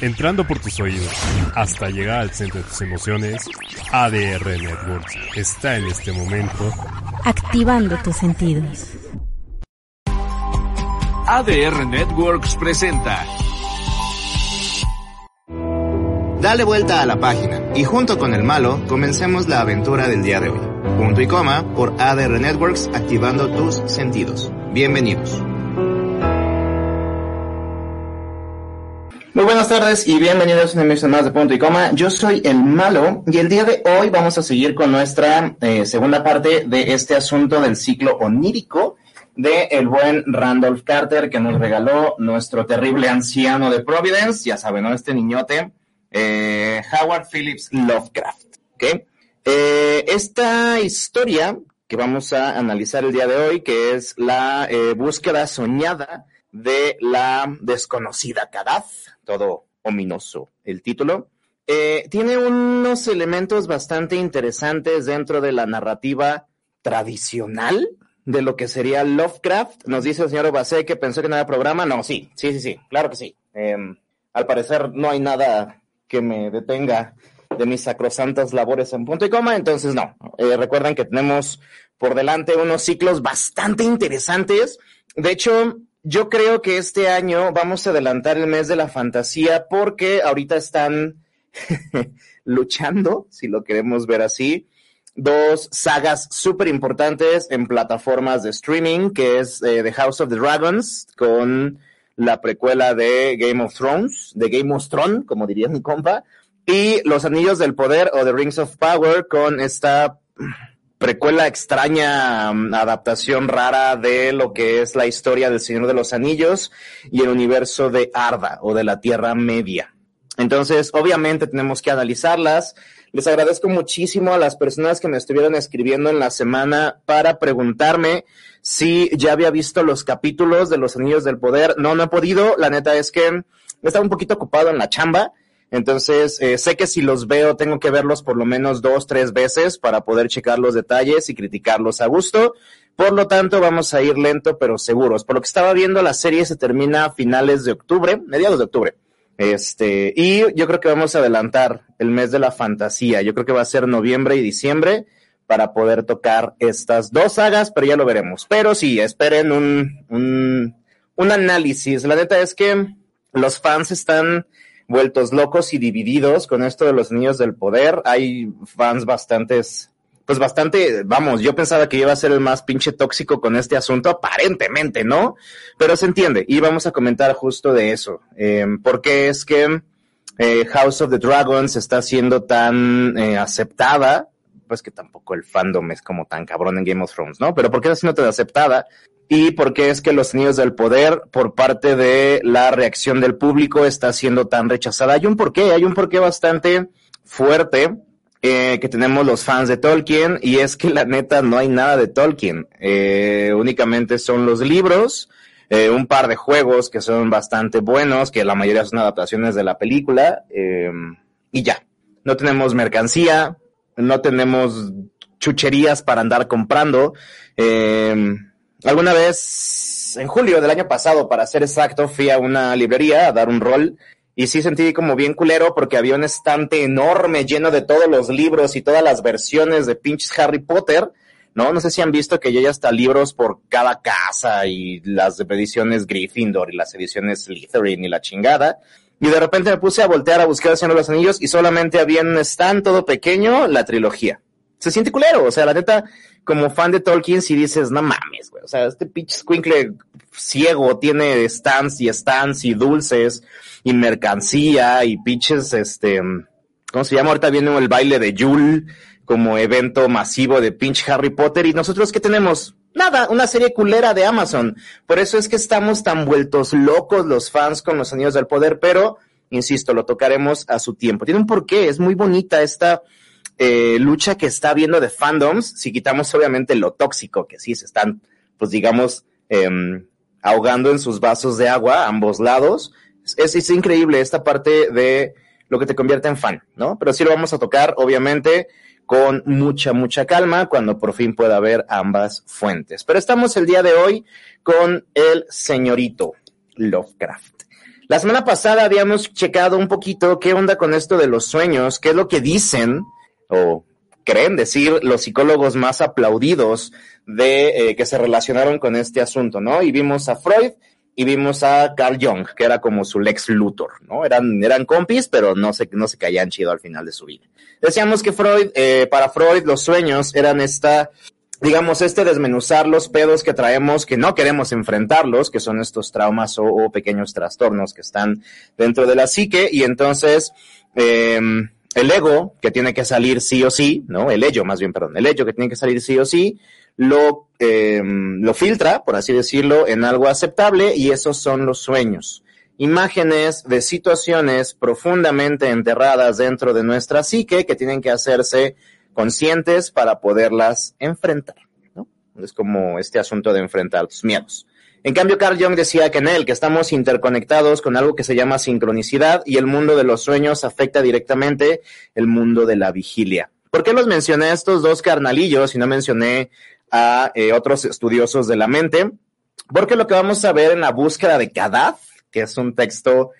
entrando por tus oídos hasta llegar al centro de tus emociones, ADR Networks está en este momento activando tus sentidos. ADR Networks presenta. Dale vuelta a la página y junto con el malo comencemos la aventura del día de hoy. Punto y coma por ADR Networks activando tus sentidos. Bienvenidos. Muy buenas tardes y bienvenidos a una emisión más de Punto y Coma. Yo soy el malo y el día de hoy vamos a seguir con nuestra eh, segunda parte de este asunto del ciclo onírico de el buen Randolph Carter que nos regaló nuestro terrible anciano de Providence, ya saben, ¿no? Este niñote, eh, Howard Phillips Lovecraft. ¿okay? Eh, esta historia que vamos a analizar el día de hoy, que es la búsqueda soñada de la desconocida Kadaz, todo ominoso el título. Eh, tiene unos elementos bastante interesantes dentro de la narrativa tradicional de lo que sería Lovecraft. Nos dice el señor Obase que pensó que no había programa. No, sí, sí, sí, sí, claro que sí. Em, al parecer no hay nada que me detenga de mis sacrosantas labores en punto y coma, entonces no. Eh, recuerden que tenemos por delante unos ciclos bastante interesantes. De hecho, yo creo que este año vamos a adelantar el mes de la fantasía porque ahorita están luchando, si lo queremos ver así, dos sagas súper importantes en plataformas de streaming, que es eh, The House of the Dragons con la precuela de Game of Thrones, de Game of Thrones, como diría mi compa, y Los Anillos del Poder o The Rings of Power con esta precuela extraña, mm, adaptación rara de lo que es la historia del Señor de los Anillos y el universo de Arda o de la Tierra Media. Entonces, obviamente tenemos que analizarlas. Les agradezco muchísimo a las personas que me estuvieron escribiendo en la semana para preguntarme si ya había visto los capítulos de los Anillos del Poder. No, no he podido. La neta es que estaba un poquito ocupado en la chamba. Entonces, eh, sé que si los veo, tengo que verlos por lo menos dos, tres veces para poder checar los detalles y criticarlos a gusto. Por lo tanto, vamos a ir lento pero seguros. Por lo que estaba viendo, la serie se termina a finales de octubre, mediados de octubre. Este, y yo creo que vamos a adelantar el mes de la fantasía. Yo creo que va a ser noviembre y diciembre para poder tocar estas dos sagas, pero ya lo veremos. Pero sí, esperen un, un, un análisis. La neta es que los fans están vueltos locos y divididos con esto de los niños del poder. Hay fans bastantes, pues bastante, vamos, yo pensaba que iba a ser el más pinche tóxico con este asunto, aparentemente, ¿no? Pero se entiende, y vamos a comentar justo de eso. Eh, porque es que eh, House of the Dragons está siendo tan eh, aceptada, pues que tampoco el fandom es como tan cabrón en Game of Thrones, ¿no? Pero ¿por qué siendo tan aceptada? Y porque es que los niños del poder por parte de la reacción del público está siendo tan rechazada. Hay un porqué, hay un porqué bastante fuerte eh, que tenemos los fans de Tolkien y es que la neta no hay nada de Tolkien, eh, únicamente son los libros, eh, un par de juegos que son bastante buenos, que la mayoría son adaptaciones de la película y ya, no tenemos mercancía, no tenemos chucherías para andar comprando. Eh, Alguna vez, en julio del año pasado, para ser exacto, fui a una librería a dar un rol y sí sentí como bien culero porque había un estante enorme lleno de todos los libros y todas las versiones de pinches Harry Potter, ¿no? No sé si han visto que ya hay hasta libros por cada casa y las ediciones Gryffindor y las ediciones Slytherin y la chingada. Y de repente me puse a voltear a buscar de los Anillos y solamente había un stand todo pequeño, la trilogía. Se siente culero, o sea, la neta, como fan de Tolkien, si dices, no mames, güey. O sea, este pinche squinkle ciego tiene stands y stands y dulces y mercancía y pinches, este, ¿cómo se llama? Ahorita viene el baile de Yule como evento masivo de pinche Harry Potter y nosotros ¿qué tenemos? Nada, una serie culera de Amazon. Por eso es que estamos tan vueltos locos los fans con los anillos del poder, pero, insisto, lo tocaremos a su tiempo. Tiene un porqué, es muy bonita esta eh, lucha que está habiendo de fandoms, si quitamos obviamente lo tóxico, que sí se están, pues digamos, em, ahogando en sus vasos de agua, ambos lados. Es, es, increíble esta parte de lo que te convierte en fan, ¿no? Pero sí lo vamos a tocar, obviamente, con mucha, mucha calma, cuando por fin pueda haber ambas fuentes. Pero estamos el día de hoy con el señorito Lovecraft. La semana pasada habíamos checado un poquito qué onda con esto de los sueños, qué es lo que dicen o creen decir los psicólogos más aplaudidos de eh, que se relacionaron con este asunto, ¿no? Y vimos a Freud y vimos a Carl Jung, que era como su Lex Luthor, ¿no? Eran, eran compis, pero no se, no se caían chido al final de su vida. Decíamos que Freud, eh, para Freud, los sueños eran esta digamos, este desmenuzar los pedos que traemos, que no queremos enfrentarlos, que son estos traumas o, pequeños trastornos que están dentro de la psique, y entonces em, el ego, que tiene que salir sí o sí, ¿no? El ello, más bien, perdón, el ello que tiene que salir sí o sí, lo, em, lo filtra, por así decirlo, en algo aceptable, y esos son los sueños. Imágenes de situaciones profundamente enterradas dentro de nuestra psique que tienen que hacerse conscientes para poderlas enfrentar. ¿no? Es como este asunto de enfrentar tus miedos. En cambio, Carl Jung decía que en él, que estamos interconectados con algo que se llama sincronicidad y el mundo de los sueños afecta directamente el mundo de la vigilia. ¿Por qué los mencioné a estos dos carnalillos y no mencioné a eh, otros estudiosos de la mente? Porque lo que vamos a ver en la búsqueda de Kadaf, que es un texto,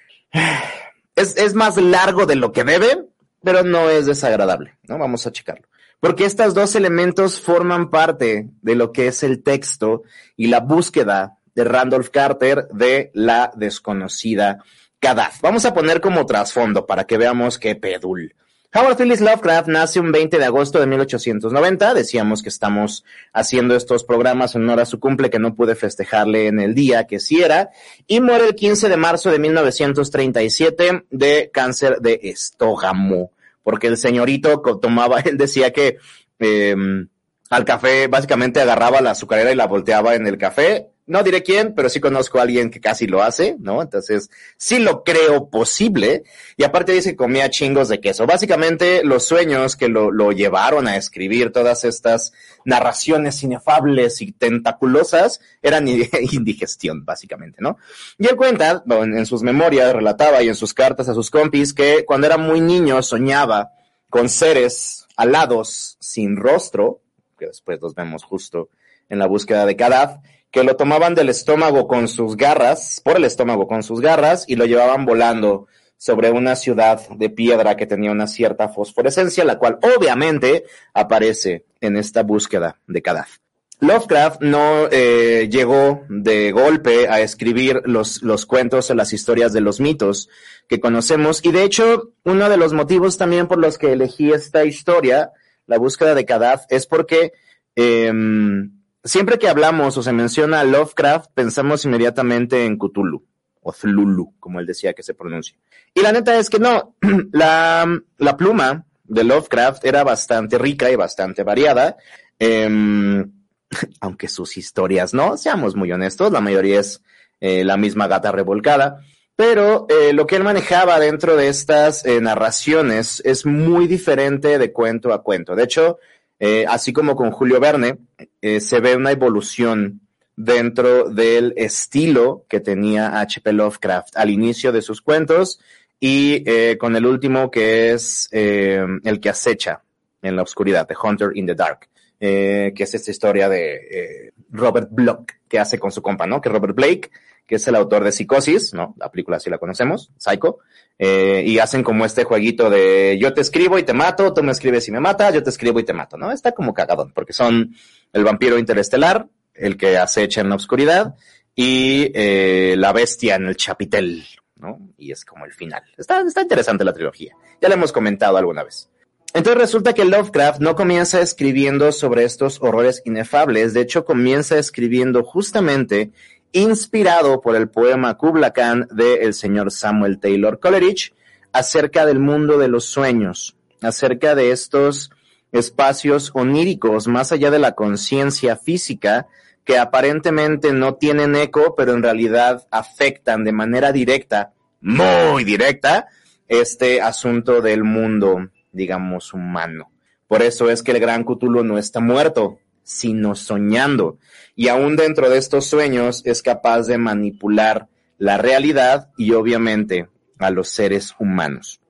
es, es más largo de lo que debe, pero no es desagradable, ¿no? Vamos a checarlo. Porque estos dos elementos forman parte de lo que es el texto y la búsqueda de Randolph Carter de la desconocida Kadaf. Vamos a poner como trasfondo para que veamos qué pedul. Howard Phillips Lovecraft nace un 20 de agosto de 1890. Decíamos que estamos haciendo estos programas en honor a su cumple, que no pude festejarle en el día que sí era. Y muere el 15 de marzo de 1937 de cáncer de estógamo porque el señorito tomaba, él decía que em, al café básicamente agarraba la azucarera y la volteaba en el café. No diré quién, pero sí conozco a alguien que casi lo hace, ¿no? Entonces, sí lo creo posible. Y aparte dice que comía chingos de queso. Básicamente, los sueños que lo, llevaron a escribir todas estas narraciones inefables y tentaculosas eran indigestión, básicamente, ¿no? Y él cuenta, en sus memorias, relataba y en sus cartas a sus compis que cuando era muy niño soñaba con seres alados sin rostro, que después los vemos justo en la búsqueda de Kadaf, que lo tomaban del estómago con sus garras, por el estómago con sus garras, y lo llevaban volando sobre una ciudad de piedra que tenía una cierta fosforescencia, la cual obviamente aparece en esta búsqueda de Kadaf. Lovecraft no eh, llegó de golpe a escribir los, los cuentos o las historias de los mitos que conocemos y de hecho uno de los motivos también por los que elegí esta historia, la búsqueda de Kadaf, es porque em, siempre que hablamos o se menciona Lovecraft, pensamos inmediatamente en Cthulhu, o Zlulu, como él decía que se pronuncia. Y la neta es que no, la, la pluma de Lovecraft era bastante rica y bastante variada, em, aunque sus historias no, seamos muy honestos, la mayoría es eh, la misma gata revolcada. Pero eh, lo que él manejaba dentro de estas eh, narraciones es muy diferente de cuento a cuento. De hecho, eh, así como con Julio Verne, eh, se ve una evolución dentro del estilo que tenía H.P. Lovecraft al inicio de sus cuentos y eh, con el último que es el que acecha en la oscuridad, The Hunter in the Dark, que es esta historia de Robert Bloch que hace con su compa, ¿no? Que Robert Blake que es el autor de Psicosis, ¿no? La película sí la conocemos, Psycho, eh, y hacen como este jueguito de yo te escribo y te mato, tú me escribes y me matas, yo te escribo y te mato, ¿no? Está como cagadón, porque son el vampiro interestelar, el que acecha en la oscuridad, y eh, la bestia en el chapitel, ¿no? Y es como el final. Está, está interesante la trilogía. Ya la hemos comentado alguna vez. Entonces resulta que Lovecraft no comienza escribiendo sobre estos horrores inefables, de hecho comienza escribiendo justamente inspirado por el poema Kubla Khan del señor Samuel Taylor Coleridge acerca del mundo de los sueños, acerca de estos espacios oníricos más allá de la conciencia física que aparentemente no tienen eco, pero en realidad afectan de manera directa, muy directa, este asunto del mundo, digamos, humano. Por eso es que el gran Cthulhu no está muerto, sino soñando. Y aún dentro de estos sueños es capaz de manipular la realidad y obviamente a los seres humanos.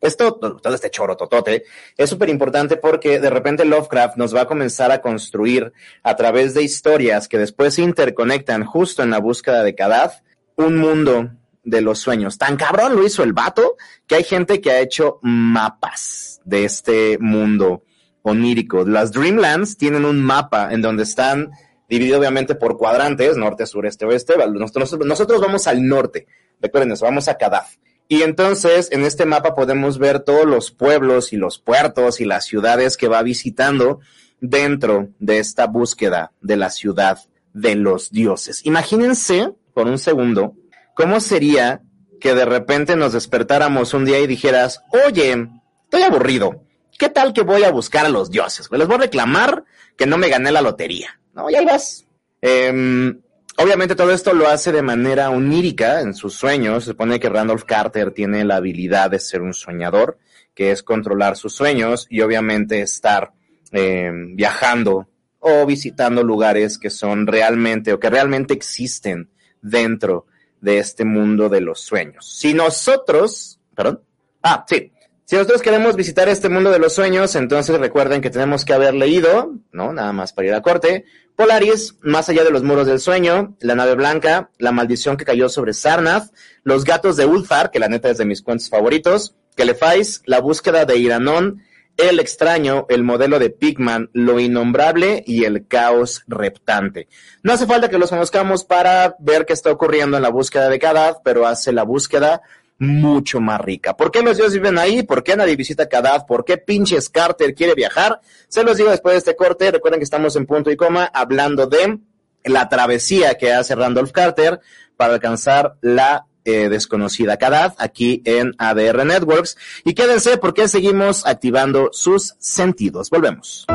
Esto, todo este choro totote, es súper importante porque de repente Lovecraft nos va a comenzar a construir a través de historias que después se interconectan justo en la búsqueda de Kadaf, un mundo de los sueños. Tan cabrón lo hizo el vato que hay gente que ha hecho mapas de este mundo onírico. Las Dreamlands tienen un mapa en donde están divididos obviamente por cuadrantes, norte, sur, este, oeste. Nosotros, nosotros vamos al norte. Recuerden eso, vamos a Kadaf. Y entonces en este mapa podemos ver todos los pueblos y los puertos y las ciudades que va visitando dentro de esta búsqueda de la ciudad de los dioses. Imagínense por un segundo cómo sería que de repente nos despertáramos un día y dijeras, oye, estoy aburrido, ¿qué tal que voy a buscar a los dioses? Les voy a reclamar que no me gané la lotería. No, ya vas. Em, obviamente todo esto lo hace de manera onírica en sus sueños. Se supone que Randolph Carter tiene la habilidad de ser un soñador, que es controlar sus sueños y obviamente estar em, viajando o visitando lugares que son realmente o que realmente existen dentro de este mundo de los sueños. Si nosotros, perdón, ah, sí, si nosotros queremos visitar este mundo de los sueños, entonces recuerden que tenemos que haber leído, ¿no? Nada más para ir a corte, Polaris, Más allá de los muros del sueño, La nave blanca, La maldición que cayó sobre Sarnath, Los gatos de Ulfar, que la neta es de mis cuentos favoritos, Kelefais, La búsqueda de Iranón, el extraño, el modelo de Pigman, lo innombrable y el caos reptante. No hace falta que los conozcamos para ver qué está ocurriendo en la búsqueda de Kadad, pero hace la búsqueda mucho más rica. ¿Por qué los dioses viven ahí? ¿Por qué nadie visita Kadad? ¿Por qué pinches Carter quiere viajar? Se los digo después de este corte. Recuerden que estamos en punto y coma hablando de la travesía que hace Randolph Carter para alcanzar la eh, desconocida Kadad aquí en ADR Networks. Y quédense porque seguimos activando sus sentidos. Volvemos.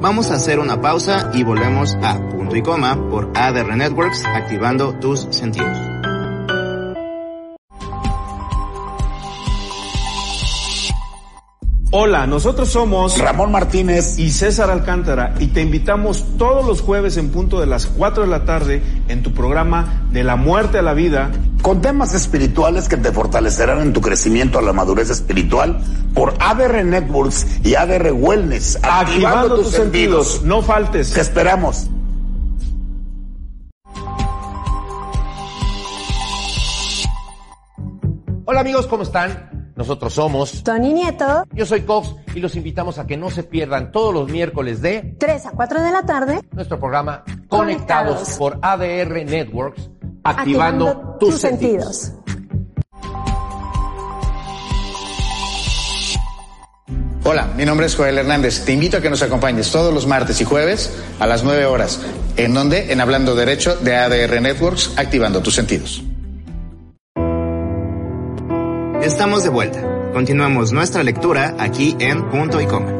Vamos a hacer una pausa y volvemos a punto y coma por ADR Networks activando tus sentidos. Hola, nosotros somos Ramón Martínez y César Alcántara y te invitamos todos los jueves en punto de las 4 de la tarde en tu programa De la muerte a la vida con temas espirituales que te fortalecerán en tu crecimiento a la madurez espiritual por ADR Networks y ADR Wellness. Activando, tus, sentidos. No faltes. Te esperamos. Hola amigos, ¿cómo están? Nosotros somos Tony Nieto. Yo soy Cox y los invitamos a que no se pierdan todos los miércoles de 3 a 4 de la tarde nuestro programa Conectados, por ADR Networks, activando, tus, sentidos. Hola, mi nombre es Joel Hernández. Te invito a que nos acompañes todos los martes y jueves a las 9 horas. ¿En donde En Hablando Derecho de ADR Networks, activando tus sentidos. Estamos de vuelta. Continuamos nuestra lectura aquí en Punto y Coma.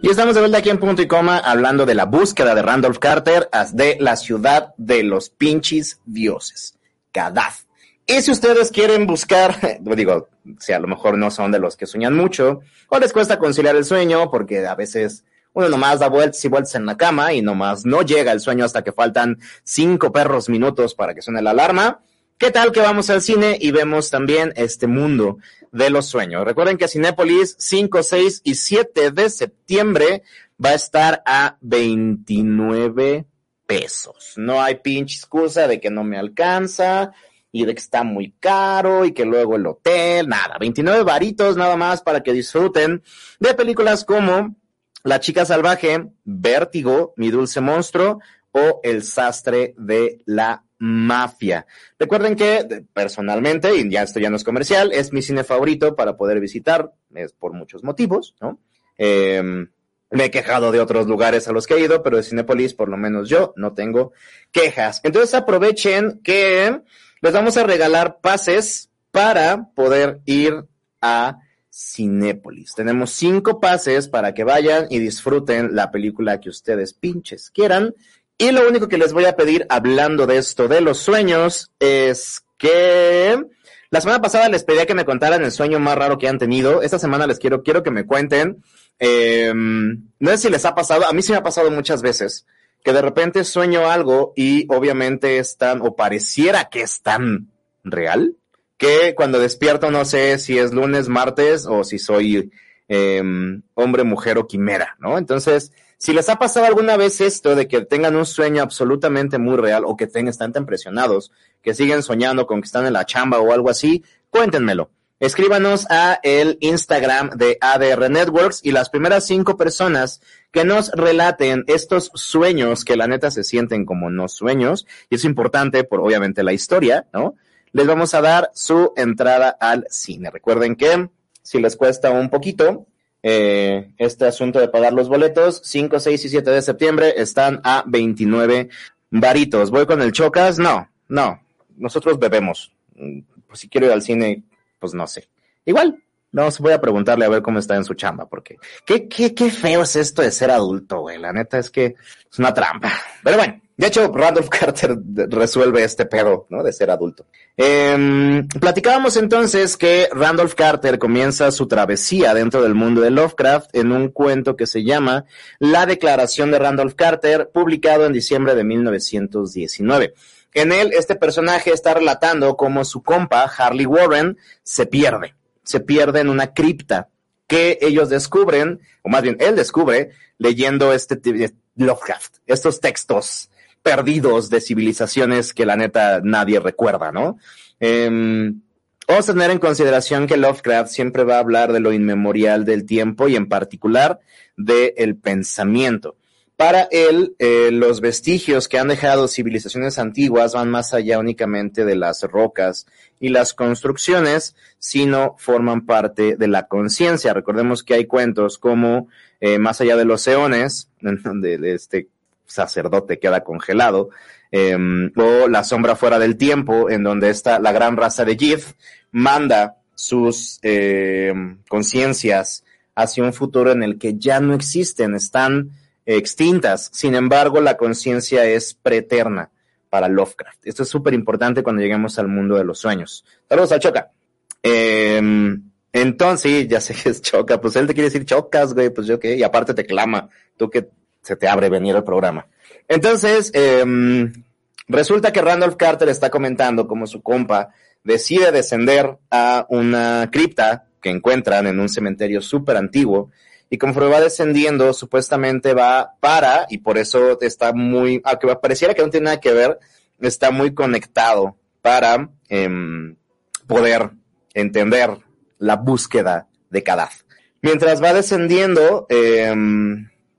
Y estamos de vuelta aquí en Punto y Coma hablando de la búsqueda de Randolph Carter de la ciudad de los pinches dioses, Gaddafi. Y si ustedes quieren buscar, digo, si a lo mejor no son de los que sueñan mucho, o les cuesta conciliar el sueño, porque a veces uno nomás da vueltas y vueltas en la cama y nomás no llega el sueño hasta que faltan cinco perros minutos para que suene la alarma, ¿Qué tal que vamos al cine y vemos también este mundo de los sueños? Recuerden que Cinépolis 5, 6 y 7 de septiembre va a estar a 29 pesos. No hay pinche excusa de que no me alcanza y de que está muy caro y que luego el hotel, nada. 29 varitos nada más para que disfruten de películas como La chica salvaje, Vértigo, Mi dulce monstruo o El sastre de la Mafia. Recuerden que personalmente, y ya esto ya no es comercial, es mi cine favorito para poder visitar, es por muchos motivos, ¿no? Em, me he quejado de otros lugares a los que he ido, pero de Cinepolis, por lo menos yo, no tengo quejas. Entonces aprovechen que les vamos a regalar pases para poder ir a Cinépolis. Tenemos cinco pases para que vayan y disfruten la película que ustedes pinches quieran. Y lo único que les voy a pedir hablando de esto de los sueños es que la semana pasada les pedía que me contaran el sueño más raro que han tenido. Esta semana les quiero, quiero que me cuenten. Em, no sé si les ha pasado, a mí sí me ha pasado muchas veces, que de repente sueño algo y obviamente es tan, o pareciera que es tan real, que cuando despierto no sé si es lunes, martes o si soy em, hombre, mujer o quimera, ¿no? Entonces, Si les ha pasado alguna vez esto de que tengan un sueño absolutamente muy real o que tengan, están tan presionados que siguen soñando con que están en la chamba o algo así, cuéntenmelo. Escríbanos a el Instagram de ADR Networks y las primeras cinco personas que nos relaten estos sueños que la neta se sienten como no sueños, y es importante por obviamente la historia, ¿no? Les vamos a dar su entrada al cine. Recuerden que si les cuesta un poquito, eh, este asunto de pagar los boletos, 5, 6 y 7 de septiembre están a 29 varitos. ¿Voy con el Chocas? No, no. Nosotros bebemos. Pues si quiero ir al cine, pues no sé. Igual, no, voy a preguntarle a ver cómo está en su chamba, porque qué, qué, qué feo es esto de ser adulto, güey. La neta es que es una trampa. Pero bueno, de hecho, Randolph Carter resuelve este pedo, ¿no? De ser adulto. Eh, platicábamos entonces que Randolph Carter comienza su travesía dentro del mundo de Lovecraft en un cuento que se llama La Declaración de Randolph Carter, publicado en diciembre de 1919. En él, este personaje está relatando cómo su compa, Harley Warren, se pierde. Se pierde en una cripta que ellos descubren, o más bien él descubre, leyendo este Lovecraft, estos textos perdidos de civilizaciones que la neta nadie recuerda, ¿no? Eh, vamos a tener en consideración que Lovecraft siempre va a hablar de lo inmemorial del tiempo y en particular del el pensamiento. Para él, eh, los vestigios que han dejado civilizaciones antiguas van más allá únicamente de las rocas y las construcciones, sino forman parte de la conciencia. Recordemos que hay cuentos como eh, Más allá de los eones, en donde este sacerdote queda congelado, eh, o La sombra fuera del tiempo, en donde está la gran raza de Yith manda sus eh, conciencias hacia un futuro en el que ya no existen, están extintas. Sin embargo, la conciencia es preterna para Lovecraft. Esto es súper importante cuando lleguemos al mundo de los sueños. Saludos a Choca. Eh, entonces, ya sé que es Choca, pues él te quiere decir Chocas, güey, pues yo qué, y aparte te clama, tú que se te abre venir al programa. Entonces, eh, resulta que Randolph Carter está comentando como su compa decide descender a una cripta que encuentran en un cementerio súper antiguo y conforme va descendiendo, supuestamente va para, y por eso está muy, aunque pareciera que no tiene nada que ver, está muy conectado para eh, poder entender la búsqueda de Kadath. Mientras va descendiendo, eh,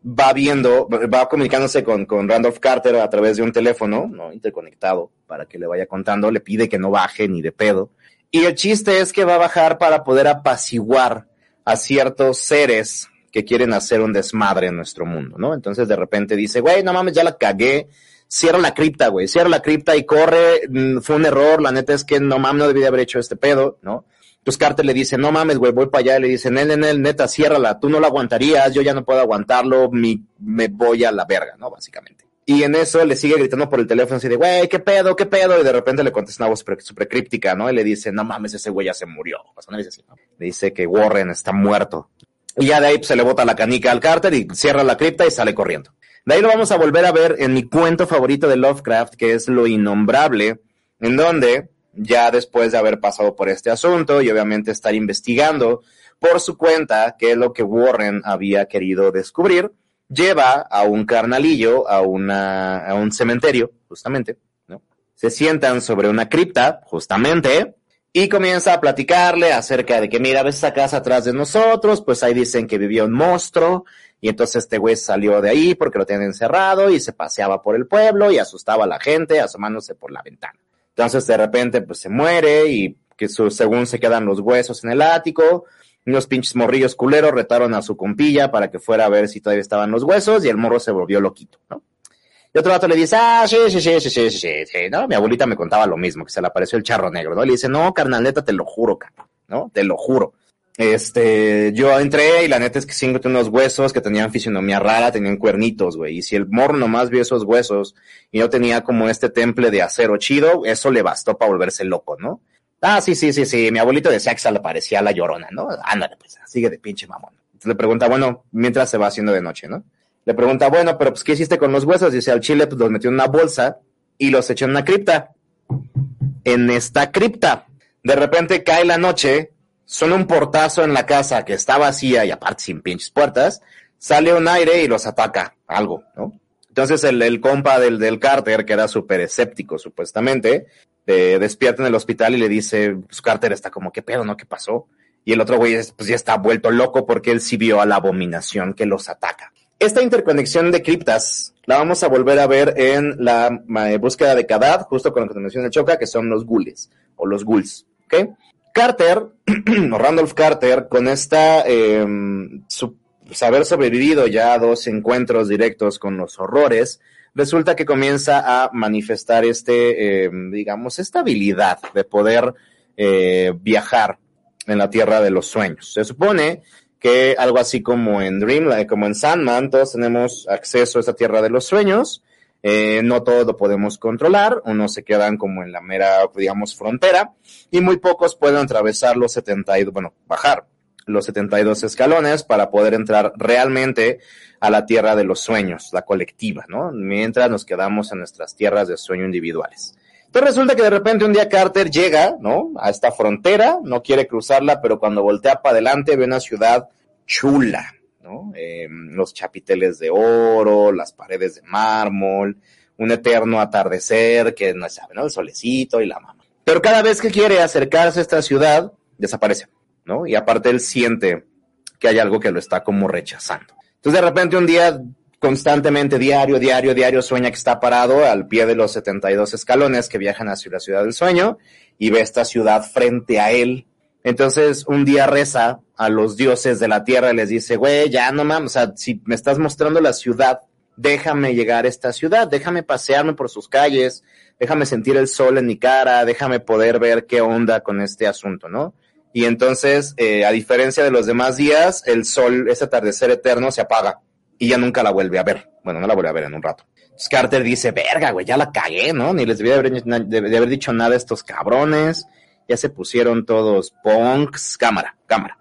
va viendo, va comunicándose con, Randolph Carter a través de un teléfono, ¿no? Interconectado, para que le vaya contando, le pide que no baje ni de pedo. Y el chiste es que va a bajar para poder apaciguar a ciertos seres que quieren hacer un desmadre en nuestro mundo, ¿no? Entonces de repente dice, güey, no mames, ya la cagué, cierra la cripta, güey, cierra la cripta y corre, fue un error, la neta es que no mames, no debí de haber hecho este pedo, ¿no? Entonces Carter le dice, no mames, güey, voy para allá, y le dice, nel, nel, neta, ciérrala, tú no la aguantarías, yo ya no puedo aguantarlo, mi, me voy a la verga, ¿no? Básicamente. Y en eso le sigue gritando por el teléfono así de, güey, ¿qué pedo, qué pedo? Y de repente le contesta una voz súper críptica, ¿no? Y le dice, no mames, ese güey ya se murió. O sea. Le dice que Warren está muerto. Y ya de ahí pues, se le bota la canica al Carter y cierra la cripta y sale corriendo. De ahí lo vamos a volver a ver en mi cuento favorito de Lovecraft, que es Lo Innombrable, en donde, ya después de haber pasado por este asunto y obviamente estar investigando por su cuenta qué es lo que Warren había querido descubrir, lleva a un carnalillo a, una, a un cementerio, justamente, ¿no? Se sientan sobre una cripta, justamente, y comienza a platicarle acerca de que, mira, ves esa casa atrás de nosotros, pues ahí dicen que vivía un monstruo, y entonces este güey salió de ahí porque lo tenían encerrado y se paseaba por el pueblo y asustaba a la gente asomándose por la ventana. Entonces de repente pues se muere y que su, según se quedan los huesos en el ático, unos pinches morrillos culeros retaron a su compilla para que fuera a ver si todavía estaban los huesos y el morro se volvió loquito, ¿no? Y otro rato le dice, ah, sí, sí, sí, sí, sí, sí, sí, ¿no? Mi abuelita me contaba lo mismo, que se le apareció el charro negro, ¿no? Le dice, no, carnal, neta, te lo juro, cabrón, ¿no? Te lo juro. Este, yo entré y la neta es que sí encontré unos huesos que tenían fisionomía rara, tenían cuernitos, güey. Y si el morro nomás vio esos huesos y no tenía como este temple de acero chido, eso le bastó para volverse loco, ¿no? Ah, sí, sí, sí, sí. Mi abuelito decía que se le parecía la llorona, ¿no? Ándale, pues, sigue de pinche mamón. Entonces le pregunta, bueno, mientras se va haciendo de noche, ¿no? Le pregunta, bueno, pero pues, ¿qué hiciste con los huesos? Dice, al chile, pues los metió en una bolsa y los echó en una cripta. En esta cripta. De repente cae la noche, suena un portazo en la casa que está vacía y aparte sin pinches puertas. sale un aire y los ataca, algo, ¿no? Entonces el, compa del, del Carter, que era súper escéptico supuestamente, eh, despierta en el hospital y le dice, pues Carter está como, ¿qué pedo, no? ¿Qué pasó? Y el otro güey pues ya está vuelto loco porque él sí vio a la abominación que los ataca. Esta interconexión de criptas la vamos a volver a ver en la eh, búsqueda de Kadad, justo con la continuación de Choca, que son los ghouls o los ghouls, ¿ok? Carter, o Randolph Carter, con esta, eh, su, haber sobrevivido ya a dos encuentros directos con los horrores, resulta que comienza a manifestar este, eh, digamos, esta habilidad de poder eh, viajar en la tierra de los sueños. Se supone que algo así como en Dreamland, como en Sandman, todos tenemos acceso a esa tierra de los sueños. Eh, no todo lo podemos controlar, unos se quedan como en la mera, digamos, frontera, y muy pocos pueden atravesar los 72, bueno, bajar los 72 escalones para poder entrar realmente a la tierra de los sueños, la colectiva, ¿no? Mientras nos quedamos en nuestras tierras de sueño individuales. Entonces resulta que de repente un día Carter llega, ¿no? A esta frontera, no quiere cruzarla, pero cuando voltea para adelante ve una ciudad chula, ¿no? Eh, los chapiteles de oro, las paredes de mármol, un eterno atardecer que no sabe, ¿no? El solecito y la mamá. Pero cada vez que quiere acercarse a esta ciudad, desaparece, ¿no? Y aparte él siente que hay algo que lo está como rechazando. Entonces de repente un día constantemente, diario, diario, diario, sueña que está parado al pie de los 72 escalones que viajan hacia la ciudad del sueño y ve esta ciudad frente a él. Entonces, un día reza a los dioses de la tierra y les dice, güey, ya no mames, o sea, si me estás mostrando la ciudad, déjame llegar a esta ciudad, déjame pasearme por sus calles, déjame sentir el sol en mi cara, déjame poder ver qué onda con este asunto, ¿no? Y entonces, eh, a diferencia de los demás días, el sol, ese atardecer eterno, se apaga y ya nunca la vuelve a ver. Bueno, no la vuelve a ver en un rato. Entonces Carter dice, verga, güey, ya la cagué, ¿no? Ni les debía haber, de haber dicho nada a estos cabrones. Ya se pusieron todos punks. Cámara, cámara.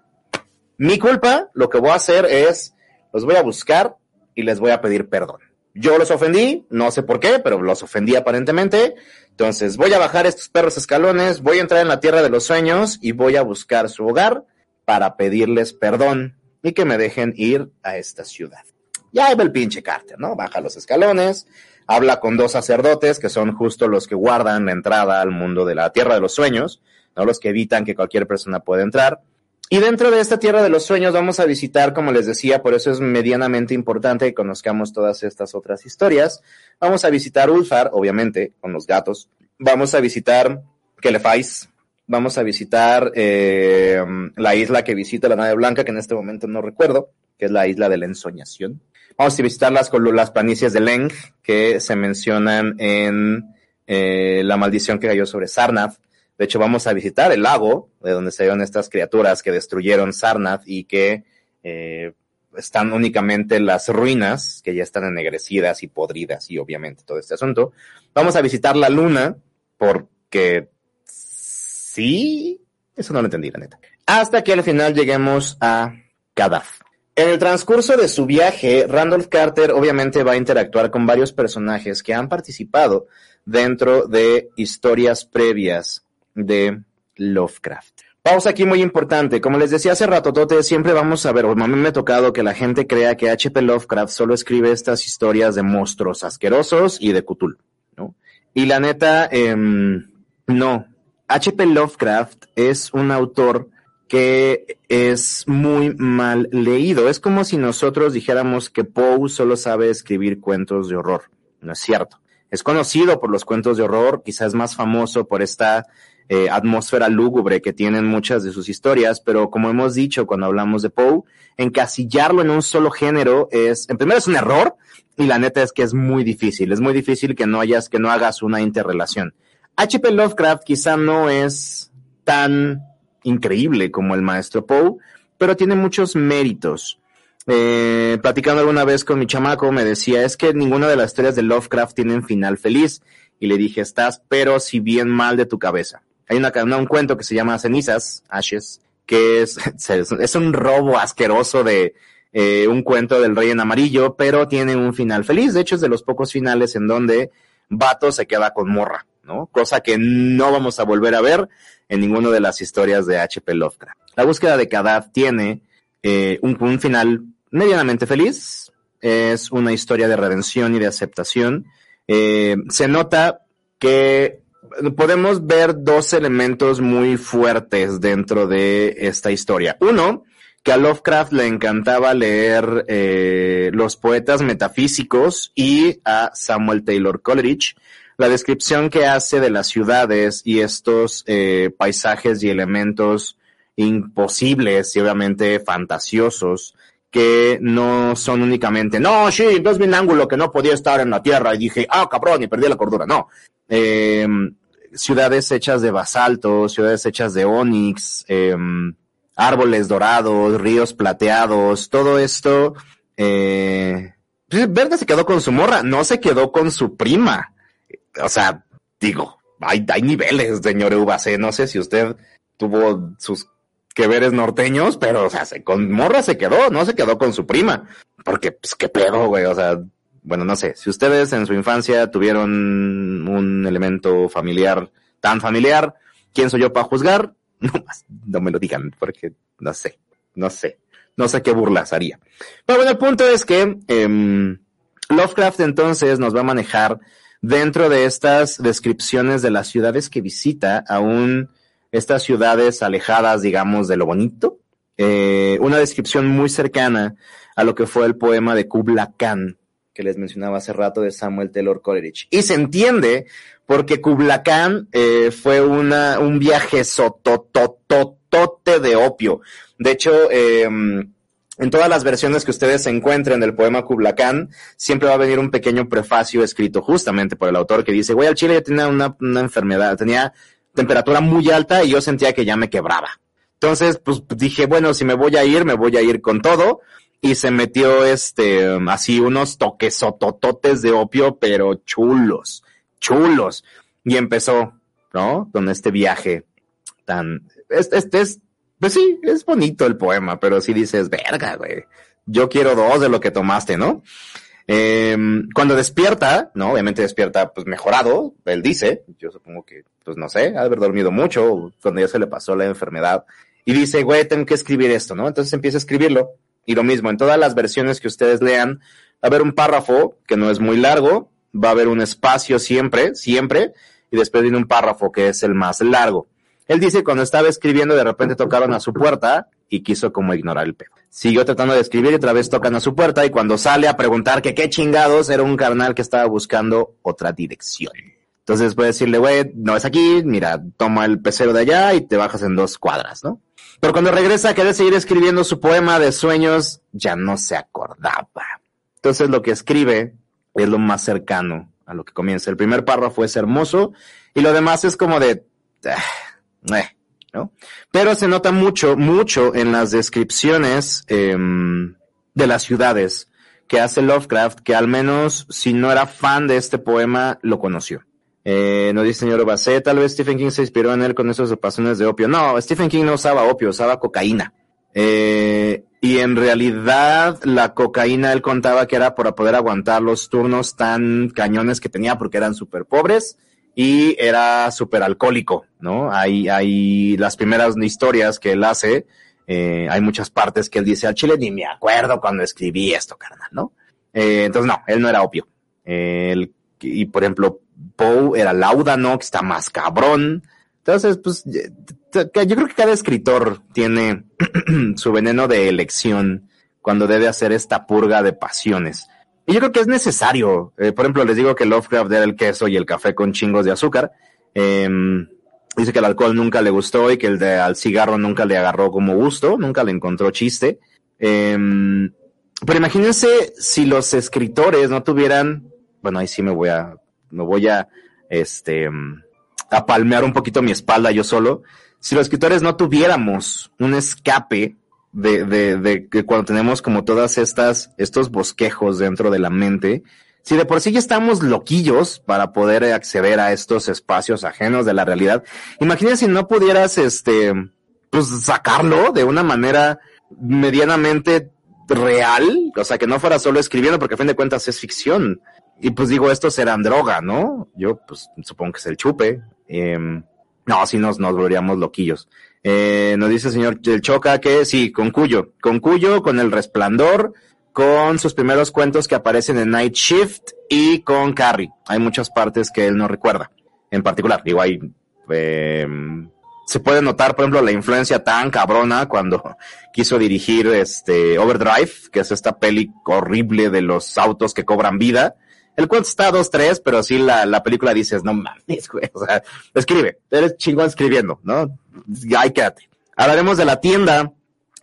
Mi culpa, lo que voy a hacer es, los voy a buscar y les voy a pedir perdón. Yo los ofendí, no sé por qué, pero los ofendí aparentemente. Entonces voy a bajar estos perros escalones, voy a entrar en la tierra de los sueños y voy a buscar su hogar para pedirles perdón y que me dejen ir a esta ciudad. Ya va el pinche Carter, ¿no? Baja los escalones, habla con dos sacerdotes que son justo los que guardan la entrada al mundo de la tierra de los sueños, ¿no? Los que evitan que cualquier persona pueda entrar. Y dentro de esta tierra de los sueños vamos a visitar, como les decía, por eso es medianamente importante que conozcamos todas estas otras historias. Vamos a visitar Ulfar, obviamente, con los gatos. Vamos a visitar Kelefais. Vamos a visitar eh, la isla que visita la nave blanca, que en este momento no recuerdo, que es la isla de la ensoñación. Vamos a visitar las, planicies de Leng, que se mencionan en eh, la maldición que cayó sobre Sarnath. De hecho, vamos a visitar el lago de donde salieron estas criaturas que destruyeron Sarnath y que eh, están únicamente las ruinas, que ya están ennegrecidas y podridas, y obviamente todo este asunto. Vamos a visitar la luna, porque sí, eso no lo entendí, la neta. Hasta que al final lleguemos a Kadaf. En el transcurso de su viaje, Randolph Carter obviamente va a interactuar con varios personajes que han participado dentro de historias previas de Lovecraft. Pausa aquí muy importante. Como les decía hace rato, Tote, siempre vamos a ver, a mí me ha tocado que la gente crea que H.P. Lovecraft solo escribe estas historias de monstruos asquerosos y de Cthulhu, ¿no? Y la neta, eh, no. H.P. Lovecraft es un autor que es muy mal leído. Es como si nosotros dijéramos que Poe solo sabe escribir cuentos de horror. No es cierto. Es conocido por los cuentos de horror, quizás más famoso por esta eh, atmósfera lúgubre que tienen muchas de sus historias, pero como hemos dicho cuando hablamos de Poe, encasillarlo en un solo género es, en primero es un error, y la neta es que es muy difícil. Es muy difícil que no hayas, que no hagas una interrelación. H.P. Lovecraft quizá no es tan increíble como el maestro Poe, pero tiene muchos méritos. Eh, platicando alguna vez con mi chamaco, me decía, es que ninguna de las historias de Lovecraft tienen final feliz. Y le dije, estás pero si bien mal de tu cabeza. Hay una, un cuento que se llama Cenizas, Ashes, que es, es un robo asqueroso de eh, un cuento del rey en amarillo, pero tiene un final feliz. De hecho, es de los pocos finales en donde Vato se queda con morra, ¿no? Cosa que no vamos a volver a ver en ninguna de las historias de H.P. Lovecraft. La búsqueda de Kadaf tiene eh, un, un, final medianamente feliz. Es una historia de redención y de aceptación. Eh, se nota que podemos ver dos elementos muy fuertes dentro de esta historia. Uno, que a Lovecraft le encantaba leer eh, los poetas metafísicos y a Samuel Taylor Coleridge la descripción que hace de las ciudades y estos eh, paisajes y elementos imposibles y obviamente fantasiosos que no son únicamente, no, sí, entonces vi un ángulo que no podía estar en la tierra y dije, ah, cabrón, y perdí la cordura. No. Eh, ciudades hechas de basalto, ciudades hechas de onix, eh, árboles dorados, ríos plateados, todo esto. Eh, pues, Verde se quedó con su morra, no se quedó con su prima. O sea, digo, hay, niveles, señor Ubacé. No sé si usted tuvo sus que veres norteños, pero, o sea, se, con morra se quedó, no se quedó con su prima. Porque, pues, qué pedo, güey. O sea, bueno, no sé. Si ustedes en su infancia tuvieron un elemento familiar tan familiar, ¿quién soy yo para juzgar? No, no me lo digan, porque no sé, no sé, no sé qué burlas haría. Pero bueno, el punto es que eh, Lovecraft entonces nos va a manejar dentro de estas descripciones de las ciudades que visita, aún estas ciudades alejadas, digamos, de lo bonito. Eh, una descripción muy cercana a lo que fue el poema de Kubla Khan, que les mencionaba hace rato de Samuel Taylor Coleridge. Y se entiende porque Kubla Khan eh, fue una, un viaje sotototote de opio. De hecho, eh, en todas las versiones que ustedes encuentren del poema Kubla siempre va a venir un pequeño prefacio escrito justamente por el autor que dice, güey, al chile yo tenía una, una enfermedad, tenía temperatura muy alta y yo sentía que ya me quebraba. Entonces, pues dije, bueno, si me voy a ir, me voy a ir con todo. Y se metió este, así unos toques totototes de opio, pero chulos, chulos. Y empezó, ¿no? Con este viaje tan, este, este es, pues sí, es bonito el poema, pero sí dices, verga, güey. Yo quiero dos de lo que tomaste, ¿no? Eh, cuando despierta, ¿no? Obviamente despierta, pues mejorado, él dice, yo supongo que, pues no sé, ha de haber dormido mucho, cuando ya se le pasó la enfermedad, y dice, güey, tengo que escribir esto, ¿no? Entonces empieza a escribirlo, y lo mismo, en todas las versiones que ustedes lean, va a haber un párrafo que no es muy largo, va a haber un espacio siempre, siempre, y después viene un párrafo que es el más largo. Él dice, cuando estaba escribiendo, de repente tocaron a su puerta y quiso como ignorar el pedo. Siguió tratando de escribir y otra vez tocan a su puerta y cuando sale a preguntar que qué chingados era un carnal que estaba buscando otra dirección. Entonces puede decirle, güey, no es aquí, mira, toma el pecero de allá y te bajas en dos cuadras, ¿no? Pero cuando regresa a querer seguir escribiendo su poema de sueños, ya no se acordaba. Entonces lo que escribe es lo más cercano a lo que comienza. El primer párrafo es hermoso y lo demás es como de... Eh, ¿no? Pero se nota mucho, mucho en las descripciones eh, de las ciudades que hace Lovecraft, que al menos si no era fan de este poema, lo conoció. Eh, no dice señor Basset, tal vez Stephen King se inspiró en él con esos pasiones de opio. No, Stephen King no usaba opio, usaba cocaína. Eh, y en realidad la cocaína él contaba que era para poder aguantar los turnos tan cañones que tenía porque eran súper pobres y era súper alcohólico, ¿no? Hay, hay las primeras historias que él hace, eh, hay muchas partes que él dice al chile, ni me acuerdo cuando escribí esto, carnal, ¿no? Eh, entonces, no, él no era opio. Él, y por ejemplo, Poe era laudano, que está más cabrón. Entonces, pues, yo creo que cada escritor tiene su veneno de elección cuando debe hacer esta purga de pasiones. Y yo creo que es necesario. Eh, por ejemplo, les digo que Lovecraft era el queso y el café con chingos de azúcar. Eh, dice que el alcohol nunca le gustó y que el de, al cigarro nunca le agarró como gusto, nunca le encontró chiste. Eh, pero imagínense si los escritores no tuvieran, bueno, ahí sí me voy a, me voy a, este, a palmear un poquito mi espalda yo solo. Si los escritores no tuviéramos un escape de, de, de que cuando tenemos como todas estas, estos bosquejos dentro de la mente, si de por sí ya estamos loquillos para poder acceder a estos espacios ajenos de la realidad, imagínense si no pudieras, este, pues sacarlo de una manera medianamente real, o sea, que no fuera solo escribiendo, porque a fin de cuentas es ficción. Y pues digo, estos serán droga, ¿no? Yo pues supongo que es el chupe. Eh, no, si nos, nos volveríamos loquillos. Eh, nos dice el señor el Choca que sí, con Cuyo, con Cuyo, con El Resplandor, con sus primeros cuentos que aparecen en Night Shift y con Carrie. Hay muchas partes que él no recuerda, en particular. Digo, hay, eh, se puede notar, por ejemplo, la influencia tan cabrona cuando quiso dirigir este Overdrive, que es esta peli horrible de los autos que cobran vida. El cuento está 2-3, pero sí la, la película dices, no mames, güey. O sea, escribe, eres chingón escribiendo, ¿no? Ahí quédate. Hablaremos de la tienda.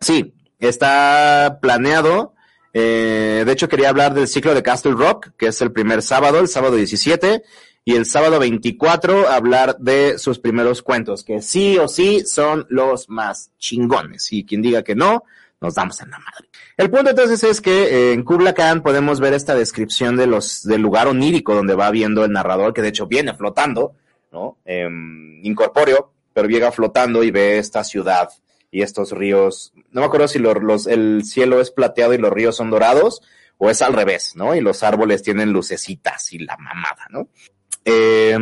Sí, está planeado. Eh, de hecho, quería hablar del ciclo de Castle Rock, que es el primer sábado, el sábado 17, y el sábado 24 hablar de sus primeros cuentos, que sí o sí son los más chingones. Y quien diga que no, nos damos en la madre. El punto entonces es que eh, en Kubla Khan podemos ver esta descripción de los, del lugar onírico donde va viendo el narrador, que de hecho viene flotando, ¿no? Eh, incorpóreo, pero llega flotando y ve esta ciudad y estos ríos. No me acuerdo si los, los, el cielo es plateado y los ríos son dorados, o es al revés, ¿no? Y los árboles tienen lucecitas y la mamada, ¿no? Eh,